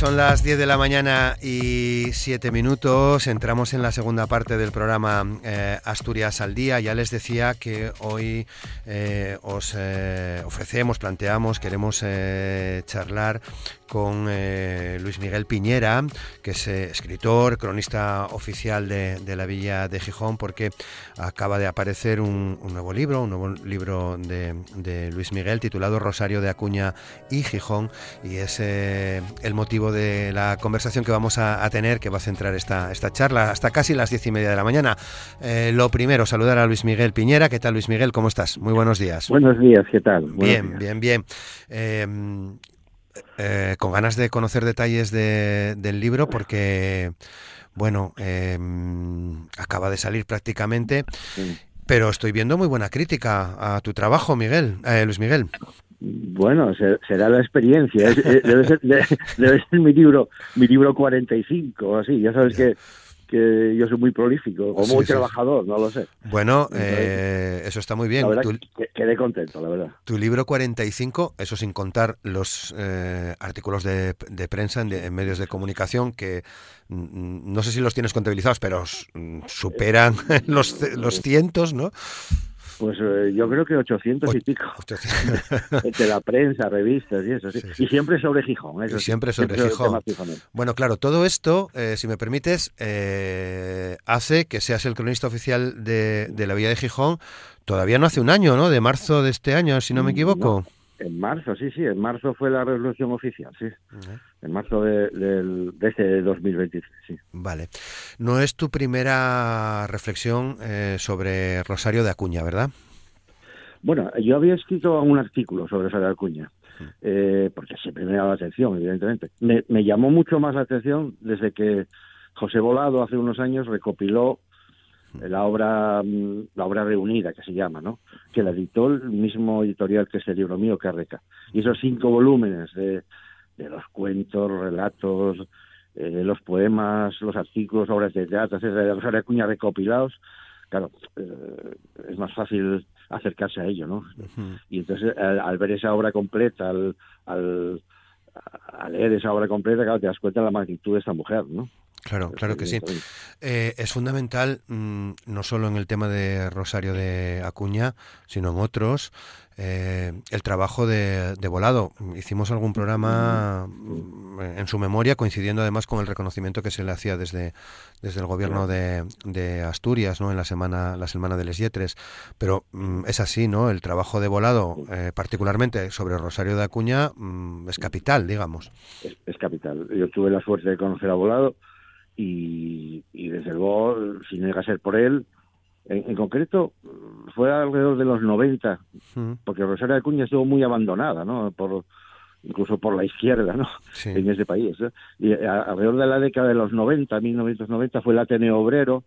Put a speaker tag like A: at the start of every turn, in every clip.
A: Son las 10 de la mañana y 7 minutos. Entramos en la segunda parte del programa eh, Asturias al Día. Ya les decía que hoy eh, os eh, ofrecemos, planteamos, queremos charlar con Luis Miguel Piñera, que es escritor, cronista oficial de, la Villa de Gijón, porque acaba de aparecer un, nuevo libro, un nuevo libro de, Luis Miguel titulado Rosario de Acuña y Gijón, y es el motivo de la conversación que vamos a, tener, que va a centrar esta, esta charla hasta casi las diez y media de la mañana. Eh, lo primero, saludar a Luis Miguel Piñera. ¿Qué tal, Luis Miguel? ¿Cómo estás? Muy buenos días.
B: Buenos días, ¿qué tal?
A: bien, bien, bien, em, eh, con ganas de conocer detalles del libro porque, bueno, acaba de salir prácticamente. Pero estoy viendo muy buena crítica a tu trabajo, Miguel, eh, Luis Miguel.
B: Bueno, será la experiencia. debe, ser, debe, ser, mi libro, mi libro 45, así. Ya sabes que que yo soy muy prolífico o muy trabajador, no lo sé.
A: Bueno, eh, eso está muy bien.
B: La verdad, quedé contento, la verdad.
A: Tu libro 45, eso sin contar los eh, artículos de, prensa en, medios de comunicación que mm, no sé si los tienes contabilizados, pero mm, superan los, los cientos, ¿no?
B: Pues eh, yo creo que 800 y pico. Entre la prensa, revistas y eso. Sí. Y siempre sobre Gijón. Eso,
A: y siempre sobre Gijón. bueno, claro, todo esto, eh, si me permites, eh, hace que seas el cronista oficial de, la Villa de Gijón. Todavía no hace un año, ¿no? De marzo de este año, si no me equivoco.
B: En marzo, sí, sí, en marzo fue la resolución oficial, sí. En marzo de, de, de este 2023, sí.
A: Vale. No es tu primera reflexión eh, sobre Rosario de Acuña, ¿verdad?
B: Bueno, yo había escrito un artículo sobre Rosario de Acuña, eh, porque siempre me daba la atención, evidentemente. Me, me llamó mucho más la atención desde que José Volado hace unos años recopiló la obra mm, la obra reunida que se llama no que la editó el mismo editorial que este libro mío Carreca y esos cinco volúmenes de, de los cuentos relatos eh, los poemas los artículos obras de teatro etcétera de Rosario Acuña recopilados claro eh, es más fácil acercarse a ello no y entonces al, ver esa obra completa al, al, al leer esa obra completa claro te das cuenta de la magnitud de esta mujer no
A: Claro, claro que sí. Eh, es fundamental, mm, no solo en el tema de Rosario de Acuña, sino en otros, eh, el trabajo de, Volado. Hicimos algún programa mm, en su memoria, coincidiendo además con el reconocimiento que se le hacía desde, desde el gobierno de, Asturias, ¿no? En la semana, la semana de Les Yetres. Pero mm, es así, ¿no? El trabajo de Volado, eh, particularmente sobre Rosario de Acuña, es capital, digamos.
B: Es, es, capital. Yo tuve la suerte de conocer a Volado y, desde luego, si no llega a ser por él, en, concreto, fue alrededor de los 90, porque Rosario de Cuña estuvo muy abandonada, ¿no? Por, incluso por la izquierda, ¿no? En ese país. Y alrededor de la década de los 90, 1990, fue el Ateneo Obrero,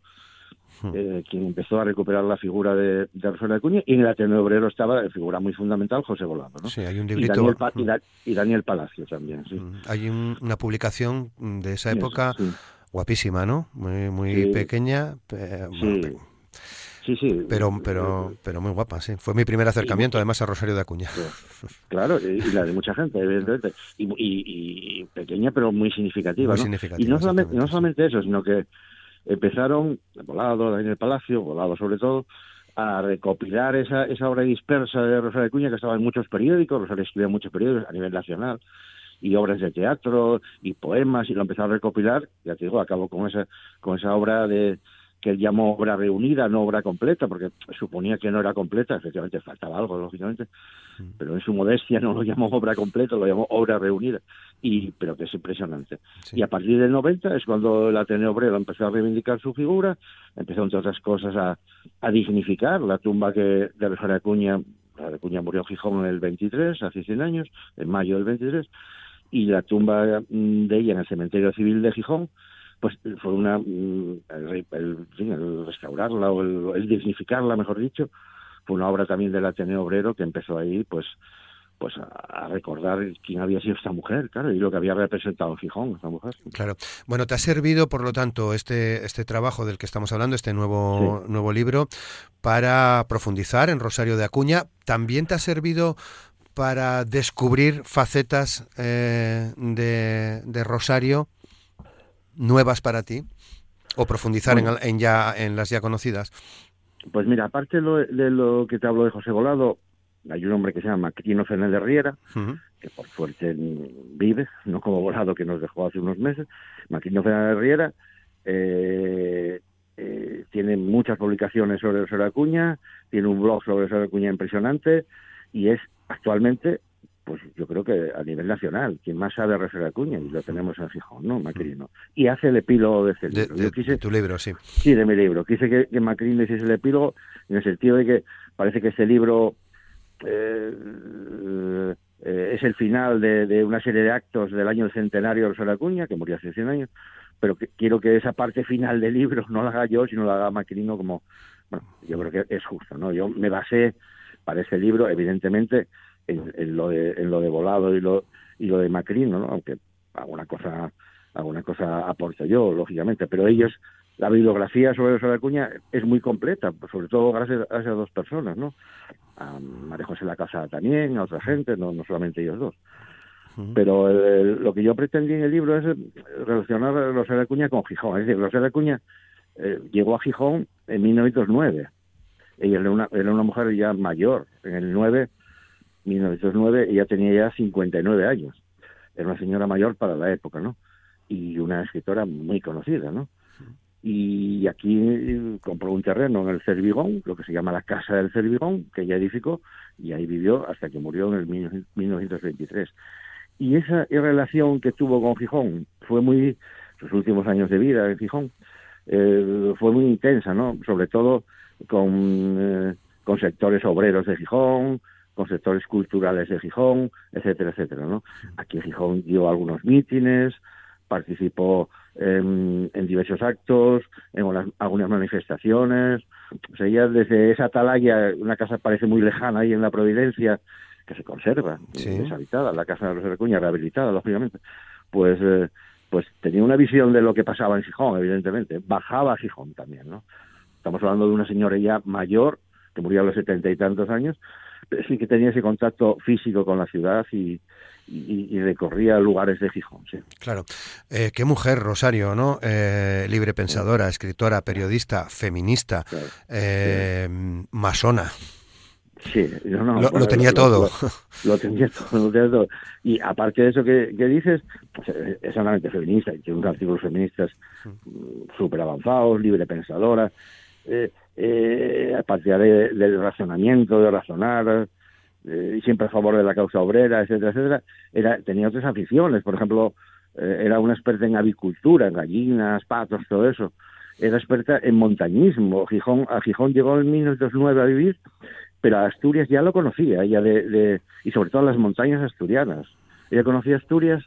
B: eh, quien empezó a recuperar la figura de, de Rosario de Cuña, y en el Ateneo Obrero estaba la figura muy fundamental José Volado, ¿no?
A: Sí, hay un
B: librito... y, Daniel, Palacio también, sí.
A: Hay una publicación de esa época guapísima, ¿no? Muy, muy pequeña.
B: sí. sí,
A: Pero, pero, pero muy guapa, sí. Fue mi primer acercamiento, además, a Rosario de Acuña.
B: Claro, y, la de mucha gente, evidentemente. Y, pequeña, pero muy significativa.
A: Muy
B: significativa y no solamente, no solamente eso, sino que empezaron, Volado, en el Palacio, Volado sobre todo, a recopilar esa, esa obra dispersa de Rosario de Acuña que estaba en muchos periódicos, Rosario escribía en muchos periódicos a nivel nacional, y obras de teatro y poemas y lo empezó a recopilar, ya te digo, acabó con esa, con esa obra de que él llamó obra reunida, no obra completa, porque suponía que no era completa, efectivamente faltaba algo, lógicamente, mm. pero en su modestia no lo llamó obra completa, lo llamó obra reunida, y pero que es impresionante. Y a partir del 90 es cuando el Ateneo Obrero empezó a reivindicar su figura, empezó, entre otras cosas, a, a dignificar la tumba que de Rosario Acuña, Acuña murió en Gijón en el 23, hace 100 años, en mayo del 23, y la tumba de ella en el cementerio civil de Gijón, pues fue una mm, el, restaurarla o el, dignificarla, mejor dicho, fue una obra también del Ateneo Obrero que empezó ahí, pues pues a, recordar quién había sido esta mujer, claro, y lo que había representado en Gijón, esta mujer.
A: Claro. Bueno, te ha servido, por lo tanto, este, este trabajo del que estamos hablando, este nuevo, nuevo libro, para profundizar en Rosario de Acuña. También te ha servido para descubrir facetas eh, de, Rosario nuevas para ti o profundizar en, ya en las ya conocidas?
B: Pues mira, aparte de lo, que te hablo de José Volado, hay un hombre que se llama Quirino Fernández Riera, que por suerte vive, no como Volado que nos dejó hace unos meses. Maquino Fernández Riera eh, eh, tiene muchas publicaciones sobre Rosario Acuña, tiene un blog sobre Rosario Acuña impresionante y es actualmente, pues yo creo que a nivel nacional, quien más sabe de Acuña, y lo tenemos en Gijón, ¿no? Macrino. Y hace el epílogo de ese libro.
A: De, tu libro, sí.
B: Sí, de mi libro. Quise que, que Macrino hiciese el epílogo en el sentido de que parece que este libro eh, eh, es el final de, una serie de actos del año centenario de Rosario Acuña, que murió hace 100 años, pero quiero que esa parte final del libro no la haga yo, sino la haga Macrino como, bueno, yo creo que es justo, ¿no? Yo me basé para ese libro, evidentemente, en, lo, de, en lo de Volado y lo, y lo de Macrino, ¿no? aunque alguna cosa, alguna cosa aporto yo, lógicamente, pero ellos, la bibliografía sobre Rosario Acuña es muy completa, sobre todo gracias a esas dos personas, ¿no? A María José La Casa también, a otra gente, no, no solamente ellos dos. Pero lo que yo pretendí en el libro es relacionar a Rosario Acuña con Gijón. Es decir, Rosario Acuña eh, llegó a Gijón en 1909 ella era una, era una mujer ya mayor, en el 9, 1909, ella tenía ya 59 años. Era una señora mayor para la época, ¿no? Y una escritora muy conocida, ¿no? Y aquí compró un terreno en el Cervigón, lo que se llama la Casa del Cervigón, que ella edificó, y ahí vivió hasta que murió en el 1923. Y esa relación que tuvo con Gijón fue muy, sus últimos años de vida en Gijón, eh, fue muy intensa, ¿no? Sobre todo con, eh, con sectores obreros de Gijón, con sectores culturales de Gijón, etcétera, etcétera, ¿no? Aquí en Gijón dio algunos mítines, participó en, diversos actos, en algunas manifestaciones. O sea, ya desde esa atalaya, una casa parece muy lejana ahí en la Providencia, que se conserva, deshabitada, la casa de los Recuña, rehabilitada, lógicamente, pues, eh, pues tenía una visión de lo que pasaba en Gijón, evidentemente. Bajaba a Gijón también, ¿no? Estamos hablando de una señora ya mayor, que murió a los setenta y tantos años, pero sí que tenía ese contacto físico con la ciudad y, recorría lugares de Gijón.
A: Claro. Eh, qué mujer, Rosario, ¿no? Eh, libre pensadora, escritora, periodista, feminista, eh, masona.
B: Sí,
A: lo, tenía todo.
B: Lo, tenía todo, Y aparte de eso que, dices, pues, es solamente feminista, y tiene unos artículos feministas mm, súper avanzados, libre pensadora eh, eh, a del razonamiento, de razonar, eh, siempre a favor de la causa obrera, etcétera, etcétera, era, tenía otras aficiones, por ejemplo, eh, era una experta en avicultura, en gallinas, patos, todo eso. Era experta en montañismo. Gijón, a Gijón llegó en 1909 a vivir, pero a Asturias ya lo conocía, ella de, de, y sobre todo las montañas asturianas. Ella conocía Asturias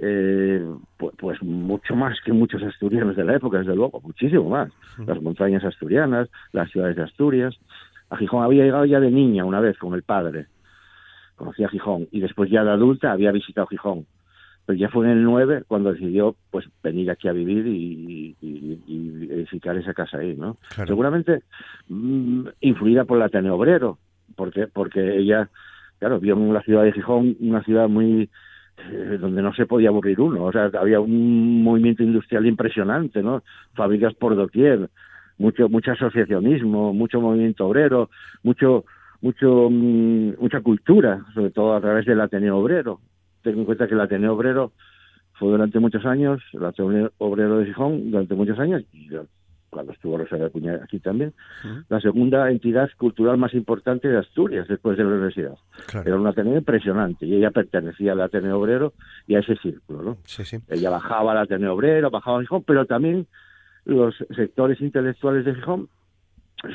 B: eh, pues, pues, mucho más que muchos asturianos de la época, desde luego, muchísimo más. Las montañas asturianas, las ciudades de Asturias. A Gijón había llegado ya de niña una vez con el padre, conocía Gijón, y después ya de adulta había visitado Gijón. Pero ya fue en el 9 cuando decidió pues venir aquí a vivir y, edificar esa casa ahí, ¿no? Seguramente mm, influida por la Obrero, porque, porque ella, claro, vio en la ciudad de Gijón una ciudad muy donde no se podía aburrir uno, o sea, había un movimiento industrial impresionante, ¿no? Fábricas por doquier, mucho mucho asociacionismo, mucho movimiento obrero, mucho mucho mm, mucha cultura, sobre todo a través del Ateneo Obrero. Ten en cuenta que el Ateneo Obrero fue durante muchos años, el Ateneo Obrero de Gijón durante muchos años y cuando estuvo Rosario Acuña aquí también, la segunda entidad cultural más importante de Asturias después de la universidad. Era un Ateneo impresionante y ella pertenecía al Ateneo Obrero y a ese círculo. ¿no?
A: Sí, sí.
B: Ella bajaba al Ateneo Obrero, bajaba a Gijón, pero también los sectores intelectuales de Gijón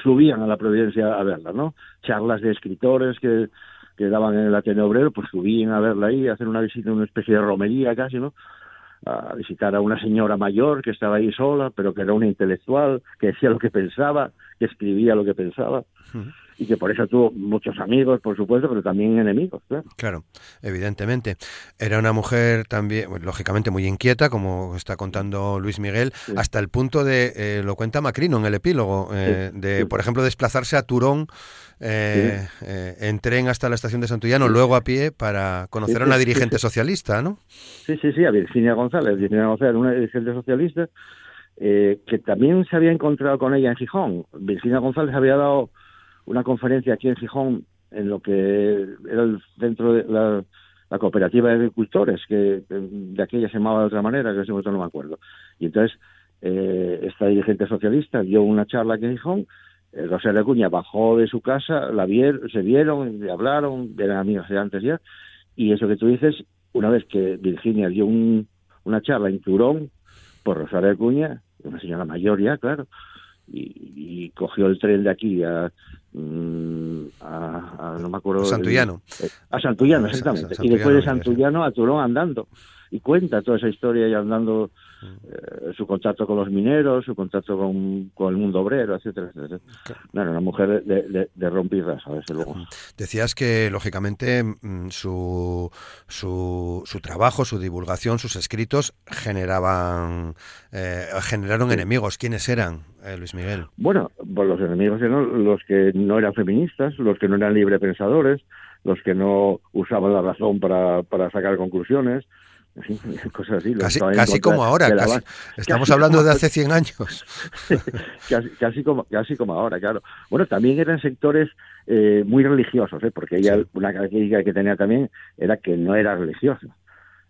B: subían a la Providencia a verla, ¿no? Charlas de escritores que que daban en el Ateneo Obrero, pues subían a verla ahí, a hacer una visita, una especie de romería casi, ¿no? A visitar a una señora mayor que estaba ahí sola, pero que era una intelectual, que decía lo que pensaba, que escribía lo que pensaba y que por eso tuvo muchos amigos, por supuesto, pero también enemigos. Claro,
A: claro evidentemente. Era una mujer también, lógicamente, muy inquieta, como está contando Luis Miguel, hasta el punto de, eh, lo cuenta Macrino en el epílogo, eh, de, por ejemplo, desplazarse a Turón eh, en tren hasta la estación de Santullano, luego a pie, para conocer a una dirigente socialista, ¿no?
B: Sí, sí, sí, a Virginia González. Virginia González, una dirigente socialista, que también se había encontrado con ella en Gijón. Virginia González había dado una conferencia aquí en Gijón en lo que era el centro de la, cooperativa de agricultores, que de aquella se llamaba de otra manera, que no me acuerdo. Y entonces eh, esta dirigente socialista dio una charla aquí en Gijón, eh, Rosario Acuña bajó de su casa, la vieron, se vieron, le hablaron, eran amigos de antes ya, y eso que tú dices, una vez que Virginia dio una charla en Turón por Rosario Acuña, una señora mayor ya, claro, y, cogió el tren de aquí a, mm, a, no me acuerdo
A: Santullano
B: a Santullano exactamente. y después de Santullano a Turón andando y cuenta toda esa historia y andando eh, su contacto con los mineros, su contacto con, con el mundo obrero, etcétera, etcétera. Bueno, una mujer de, de, de desde luego.
A: Decías que, lógicamente, mm, su, su, su trabajo, su divulgación, sus escritos generaban eh, generaron enemigos. ¿Quiénes eran, eh, Luis Miguel?
B: Bueno, pues los enemigos eran los que no eran feministas, los que no eran librepensadores, los que no usaban la razón para, para sacar conclusiones, cosas así.
A: Casi, casi como ahora, estamos hablando de hace 100 años.
B: casi, como, casi como ahora, claro. Bueno, también eran sectores eh, muy religiosos, ¿eh? porque ella, una característica que tenía también era que no era religiosa.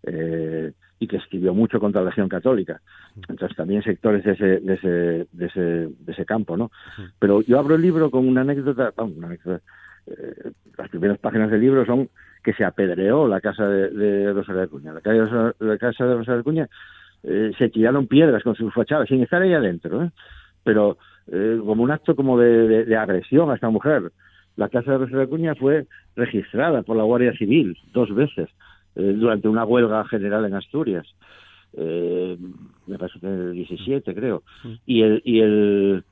B: Eh, y que escribió mucho contra la religión católica. Entonces también sectores de ese, de ese, de ese, de ese campo, ¿no? Pero yo abro el libro con una anécdota, una anécdota eh, las primeras páginas del libro son que se apedreó la casa de, de Rosario de Acuña. La, la casa de Rosario Acuña eh, se tiraron piedras con sus fachadas, sin estar ahí adentro, ¿eh? pero eh, como un acto como de, de, agresión a esta mujer. La casa de Rosario de Acuña fue registrada por la Guardia Civil dos veces durante una huelga general en Asturias. me parece que en el 17, creo. Y el, y el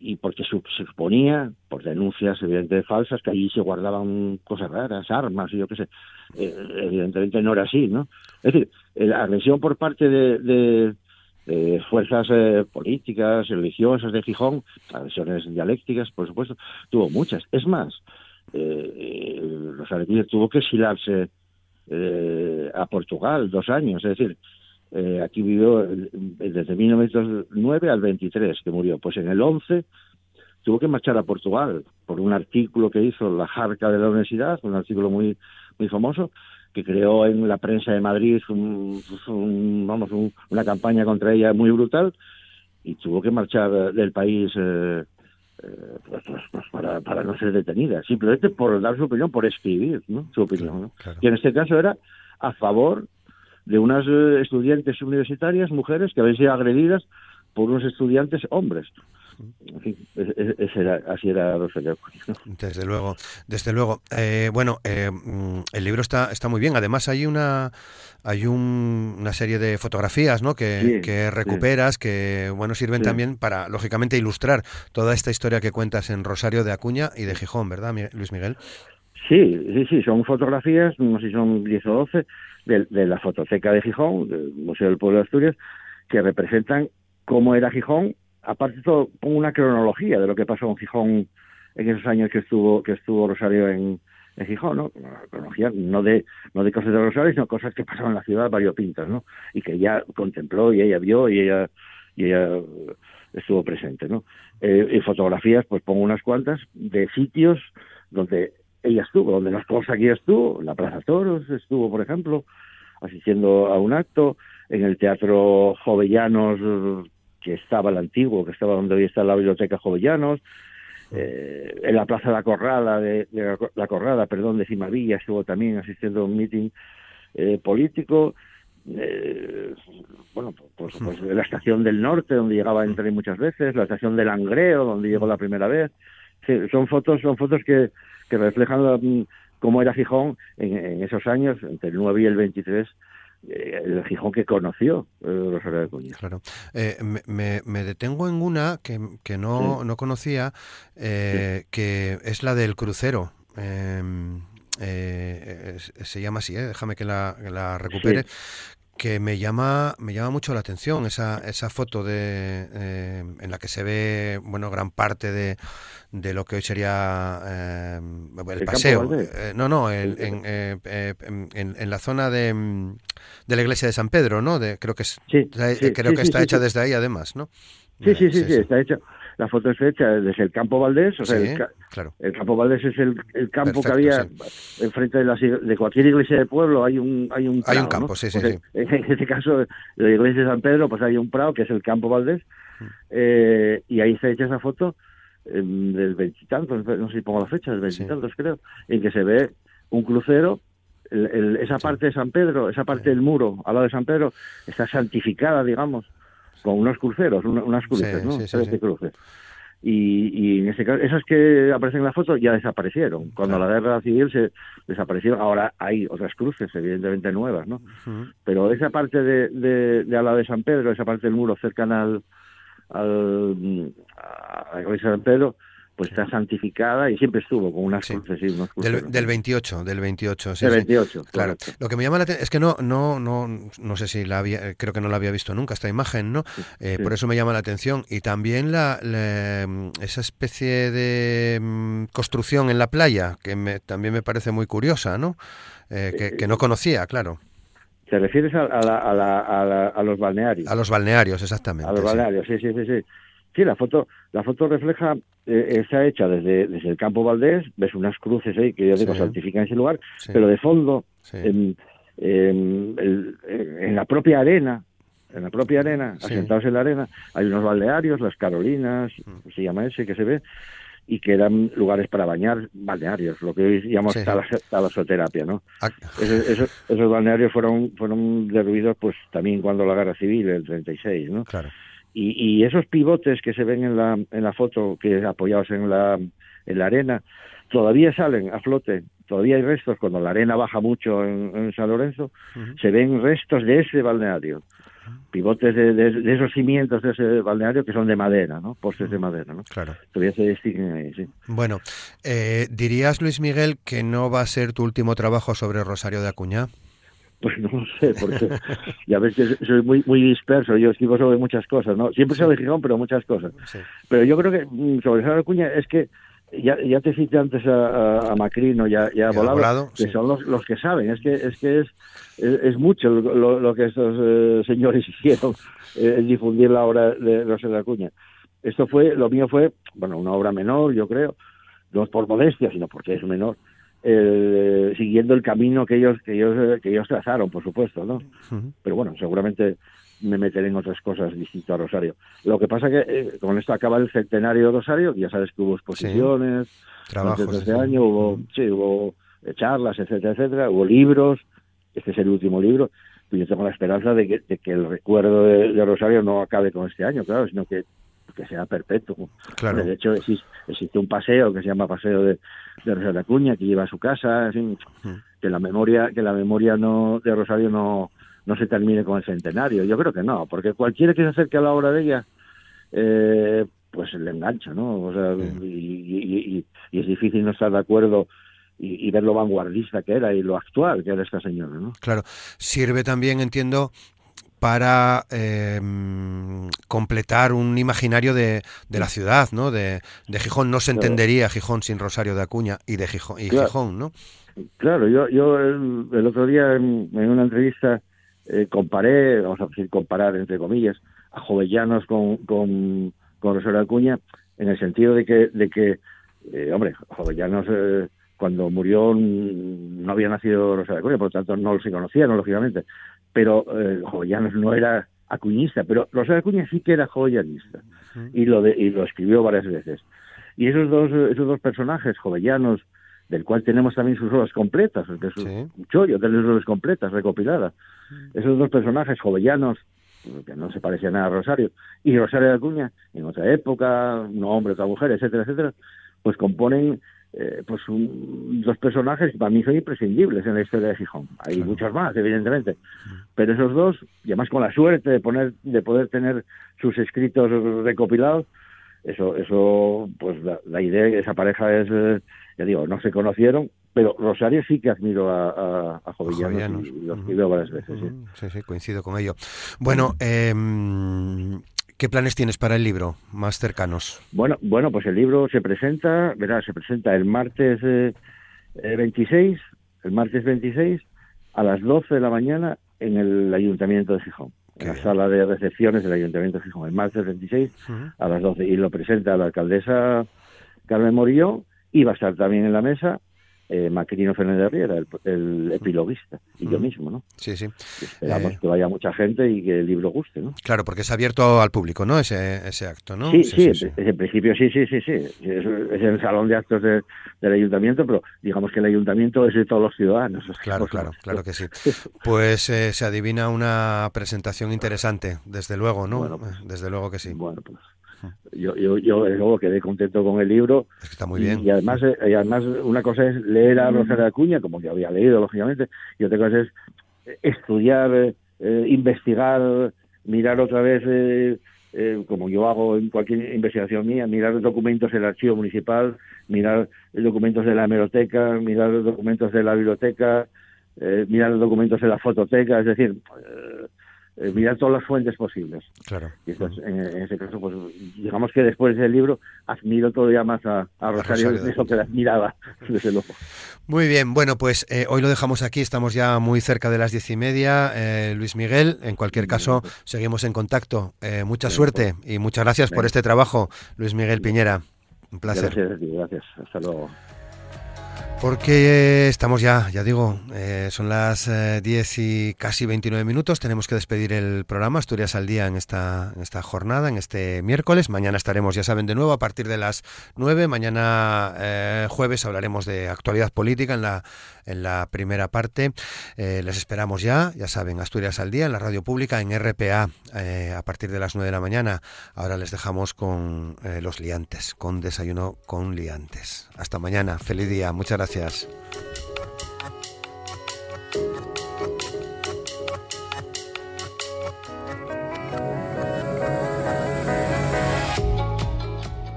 B: y porque se suponía, por denuncias evidentemente falsas, que allí se guardaban cosas raras, armas y yo qué sé. Eh, evidentemente no era así, ¿no? Es decir, la agresión por parte de, fuerzas eh, políticas, religiosas de Gijón, agresiones dialécticas, por supuesto, tuvo muchas. Es más, eh, los alemanes tuvo que exilarse a Portugal dos años, es decir, eh, aquí vivió desde 1909 al 23 que murió. Pues en el 11 tuvo que marchar a Portugal por un artículo que hizo la Jarca de la Universidad, un artículo muy muy famoso que creó en la prensa de Madrid un, vamos una campaña contra ella muy brutal y tuvo que marchar del país eh, eh, pues, pues, pues, para, para no ser detenida, simplemente por dar su opinión, por escribir ¿no? su opinión. Y en este caso era a favor de unas eh, estudiantes universitarias, mujeres, que habían sido agredidas por unos estudiantes hombres. En fin, era, así era Rosario
A: Desde luego, desde luego. Eh, bueno, eh, mm, el libro está, está muy bien. Además hay una hay una serie de fotografías ¿no? que, recuperas que bueno sirven también para, lógicamente, ilustrar toda esta historia que cuentas en Rosario de Acuña y de Gijón, ¿verdad, Luis Miguel?
B: Sí, sí, sí, son fotografías, no sé si son 10 o 12, de, la fototeca de Gijón, del Museo del Pueblo de Asturias, que representan cómo era Gijón, aparte de todo, pongo una cronología de lo que pasó en Gijón en esos años que estuvo, que estuvo Rosario en, en Gijón, ¿no? Una cronología no de, no de cosas de Rosario, sino cosas que pasaron en la ciudad variopintas, ¿no? Y que ella contempló y ella vio y ella, y ella estuvo presente, ¿no? Eh, y fotografías, pues pongo unas cuantas de sitios donde ella estuvo, donde las cosas aquí estuvo, en la Plaza Toros estuvo, por ejemplo, asistiendo a un acto, en el Teatro Jovellanos, que estaba el antiguo, que estaba donde hoy está la Biblioteca Jovellanos, eh, en la Plaza de la Corrada, de, la Corrada, perdón, de Cimavilla, estuvo también asistiendo a un meeting eh, político, eh, bueno, pues, pues, la estación del norte, donde llegaba a entrar muchas veces, la estación del Langreo, donde llegó la primera vez, son fotos, son fotos que, que reflejan cómo era Gijón en, esos años, entre el 9 y el 23, eh, el Gijón que conoció eh, Rosario de Acuña.
A: Claro. Eh, me, me, detengo en una que, que no, no conocía, que es la del crucero. Em, se llama así, déjame que la, la recupere, que me llama me llama mucho la atención esa, esa foto de eh, en la que se ve bueno gran parte de, de lo que hoy sería eh, el, paseo. Eh, no no en, en, la zona de, de, la iglesia de San Pedro no de creo que es, creo que está hecha desde ahí además no
B: sí sí sí, sí, está hecha la foto es hecha desde el campo Valdés, o sea, el, claro. el, campo Valdés es el, el campo que había enfrente de, la, de cualquier iglesia de pueblo, hay un hay un,
A: hay un campo, sí,
B: sí. En este caso, la iglesia de San Pedro, pues hay un prado que es el campo Valdés, mm. eh, y ahí se hecha esa foto eh, del veintitantos, no sé si pongo la fecha, del veintitantos creo, en que se ve un crucero esa parte de San Pedro, esa parte del muro al lado de San Pedro, está santificada, digamos, con unos cruceros, unas cruces, ¿no? cruces. Y, y, en ese caso, esas que aparecen en la foto ya desaparecieron. Cuando la guerra civil se desaparecieron, ahora hay otras cruces, evidentemente nuevas, ¿no? Pero esa parte de, de, de al lado de San Pedro, esa parte del muro cercana al, al, a la iglesia de San Pedro, pues está santificada y siempre estuvo con unas cruces y unos
A: del, del, 28, del 28,
B: sí. Del 28,
A: claro. Lo que me llama la atención es que no, no, no, no sé si la había, creo que no la había visto nunca esta imagen, ¿no? Eh, por eso me llama la atención y también la, esa especie de mm, construcción en la playa que me, también me parece muy curiosa, ¿no? Eh, que, que no conocía, claro.
B: ¿Te refieres a, a, a, a, los balnearios?
A: A los balnearios, exactamente.
B: A los balnearios, sí, sí, sí. sí. Sí, la foto, la foto refleja, eh, está hecha desde, desde el campo Valdés, ves unas cruces ahí que yo digo santifican ese lugar, pero de fondo, en, en, la propia arena, en la propia arena, asentados en la arena, hay unos balnearios, las Carolinas, mm. se llama ese que se ve, y que eran lugares para bañar, balnearios, lo que hoy llamamos talasoterapia, ¿no? Ah. Esos, esos, balnearios fueron fueron derruidos pues también cuando la guerra civil, el 36, ¿no?
A: Claro.
B: Y, y, esos pivotes que se ven en la, en la foto, que apoyados en la, en la arena, todavía salen a flote, todavía hay restos, cuando la arena baja mucho en, San Lorenzo, se ven restos de ese balneario, pivotes de, de, esos cimientos de ese balneario que son de madera, ¿no? Postes de madera, ¿no?
A: Claro.
B: Todavía se distinguen ahí, sí.
A: Bueno, eh, ¿dirías, Luis Miguel, que no va a ser tu último trabajo sobre Rosario de Acuña?
B: Pues no sé, porque ya ves que soy muy muy disperso, yo escribo sobre muchas cosas, ¿no? Siempre sobre Gijón, pero muchas cosas. Pero yo creo que mm, sobre Sara Cuña es que ya, ya te cité antes a, a, Macrino y a, Volado, que son los, los que saben, es que es que es, es, mucho lo, lo, que estos eh, señores hicieron, eh, difundir la obra de Rosa Cuña. Esto fue, lo mío fue, bueno, una obra menor, yo creo, no por modestia, sino porque es menor, eh, siguiendo el camino que ellos que ellos que ellos trazaron por supuesto no pero bueno seguramente me meteré en otras cosas distintas a Rosario. Lo que pasa que eh, con esto acaba el centenario de Rosario ya sabes que hubo exposiciones
A: trabajos
B: este año hubo sí hubo eh, charlas etcétera etcétera hubo libros este es el último libro y yo tengo la esperanza de que, de que el recuerdo de Rosario no acabe con este año claro sino que que sea perpetuo.
A: Claro.
B: De hecho, existe, un paseo que se llama Paseo de, de Rosario Acuña, que lleva a su casa, que la memoria, que la memoria no de Rosario no, no se termine con el centenario. Yo creo que no, porque cualquiera que se acerque a la obra de ella, eh, pues le engancha, ¿no? O sea, y, es difícil no estar de acuerdo y, y, ver lo vanguardista que era y lo actual que era esta señora, ¿no?
A: Claro, sirve también, entiendo, para eh, completar un imaginario de, de, la ciudad, ¿no? De, de Gijón. No se entendería Gijón sin Rosario de Acuña y de Gijón, y Gijón ¿no?
B: Claro, yo, yo el, otro día en, una entrevista eh, comparé, vamos a decir comparar entre comillas, a Jovellanos con, con, con Rosario de Acuña, en el sentido de que, de que eh, hombre, Jovellanos eh, cuando murió no había nacido Rosario de Acuña, por lo tanto no se conocían, lógicamente pero eh, Jovellanos no era acuñista, pero Rosario Acuña sí que era jovellanista y lo de, y lo escribió varias veces. Y esos dos esos dos personajes jovellanos del cual tenemos también sus obras completas, que es un chollo de sus obras completas recopiladas. Esos dos personajes jovellanos que no se parecían nada a Rosario, y Rosario de Acuña, en otra época, un hombre, otra mujer, etcétera, etcétera, pues componen eh, pues dos personajes que para mí son imprescindibles en la historia de Gijón. Hay muchos más, evidentemente, pero esos dos, y además con la suerte de poner, de poder tener sus escritos recopilados, eso, eso, pues la, idea de esa pareja es, eh, ya digo, no se conocieron, pero Rosario sí que admiro a, a, a Jovellanos, y los uh varias veces. ¿sí?
A: ¿sí? sí, coincido con ello. Bueno, eh, ¿Qué planes tienes para el libro más cercanos?
B: Bueno, bueno, pues el libro se presenta, verá, se presenta el martes 26, eh, el martes 26 a las 12 de la mañana en el Ayuntamiento de Gijón, en la sala de recepciones del Ayuntamiento de Gijón, el martes 26 a las 12 y lo presenta la alcaldesa Carmen Morillo y va a estar también en la mesa eh, Macrino Fernández Riera, el, el epiloguista, y yo mismo, ¿no?
A: Sí, sí.
B: Esperamos eh, que vaya mucha gente y que el libro guste, ¿no?
A: Claro, porque es abierto al público, ¿no? Ese, ese acto, ¿no?
B: Sí, sí, sí, en principio sí, sí, sí, sí. Es, el salón de actos del ayuntamiento, pero digamos que el ayuntamiento es de todos los ciudadanos.
A: Claro, claro, claro que sí. Pues eh, se adivina una presentación interesante, desde luego, ¿no? Pues, desde luego que sí.
B: Bueno, pues yo, yo, yo luego quedé contento con el libro.
A: está muy bien.
B: Y, además, eh, y además una cosa es leer a Rosario Acuña, como yo había leído, lógicamente, y otra cosa es estudiar, eh, investigar, mirar otra vez, eh, como yo hago en cualquier investigación mía, mirar documentos del archivo municipal, mirar documentos de la hemeroteca, mirar documentos de la biblioteca, mirar documentos de la fototeca, es decir, eh, mirar todas las fuentes posibles.
A: Claro.
B: Y en, ese caso, pues digamos que después del libro admiro todavía más a, Rosario, de eso que la admiraba, desde luego.
A: Muy bien, bueno, pues eh, hoy lo dejamos aquí, estamos ya muy cerca de las diez y media. Eh, Luis Miguel, en cualquier caso, seguimos en contacto. mucha suerte y muchas gracias por este trabajo, Luis Miguel Piñera. Un placer.
B: Gracias, gracias. Hasta luego.
A: Porque estamos ya, ya digo, eh, son las 10 eh, y casi 29 minutos. Tenemos que despedir el programa Asturias al Día en esta, en esta jornada, en este miércoles. Mañana estaremos, ya saben, de nuevo a partir de las 9. Mañana eh, jueves hablaremos de actualidad política en la, en la primera parte. les esperamos ya, ya saben, Asturias al Día en la radio pública, en RPA, a partir de las 9 de la mañana. Ahora les dejamos con los liantes, con desayuno con liantes. Hasta mañana. Feliz día. Muchas gracias. Gracias.